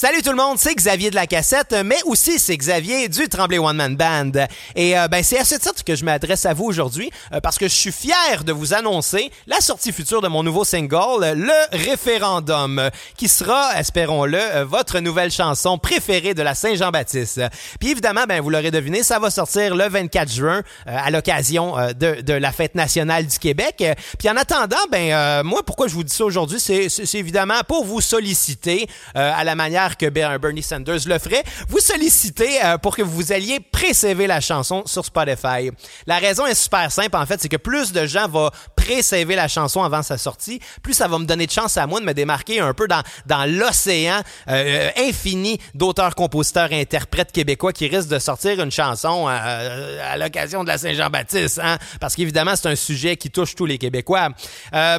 Salut tout le monde, c'est Xavier de la cassette, mais aussi c'est Xavier du Tremblay One Man Band. Et euh, ben c'est à ce titre que je m'adresse à vous aujourd'hui euh, parce que je suis fier de vous annoncer la sortie future de mon nouveau single, le référendum, qui sera, espérons-le, euh, votre nouvelle chanson préférée de la Saint-Jean-Baptiste. Puis évidemment, ben vous l'aurez deviné, ça va sortir le 24 juin à l'occasion de, de, la fête nationale du Québec. Puis en attendant, ben moi pourquoi je vous dis ça aujourd'hui, c'est évidemment pour vous solliciter à la manière que Bernie Sanders le ferait, vous sollicitez euh, pour que vous alliez présaver la chanson sur Spotify. La raison est super simple, en fait, c'est que plus de gens vont présaver la chanson avant sa sortie, plus ça va me donner de chance à moi de me démarquer un peu dans, l'océan euh, infini d'auteurs, compositeurs interprètes québécois qui risquent de sortir une chanson euh, à l'occasion de la Saint-Jean-Baptiste, hein? parce qu'évidemment, c'est un sujet qui touche tous les Québécois.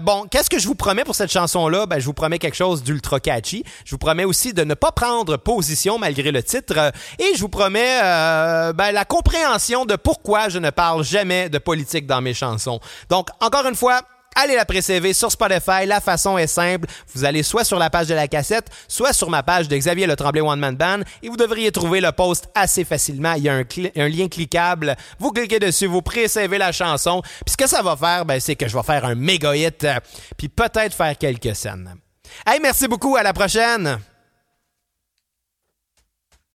bon, qu'est-ce que je vous promets pour cette chanson-là? Ben, je vous promets quelque chose d'ultra catchy. Je vous promets aussi de ne pas prendre position malgré le titre. Et je vous promets euh, ben, la compréhension de pourquoi je ne parle jamais de politique dans mes chansons. Donc, encore une fois, allez la préserver sur Spotify. La façon est simple. Vous allez soit sur la page de la cassette, soit sur ma page de Xavier Le Tremblay One Man Band et vous devriez trouver le post assez facilement. Il y a un, un lien cliquable. Vous cliquez dessus, vous préservez la chanson. Puis ce que ça va faire, ben, c'est que je vais faire un méga hit, euh, puis peut-être faire quelques scènes. Hey, merci beaucoup. À la prochaine.